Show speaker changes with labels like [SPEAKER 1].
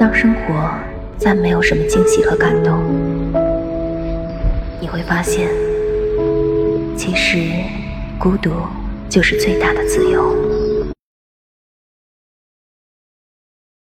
[SPEAKER 1] 当生活再没有什么惊喜和感动你会发现其实孤独就是最大的自由。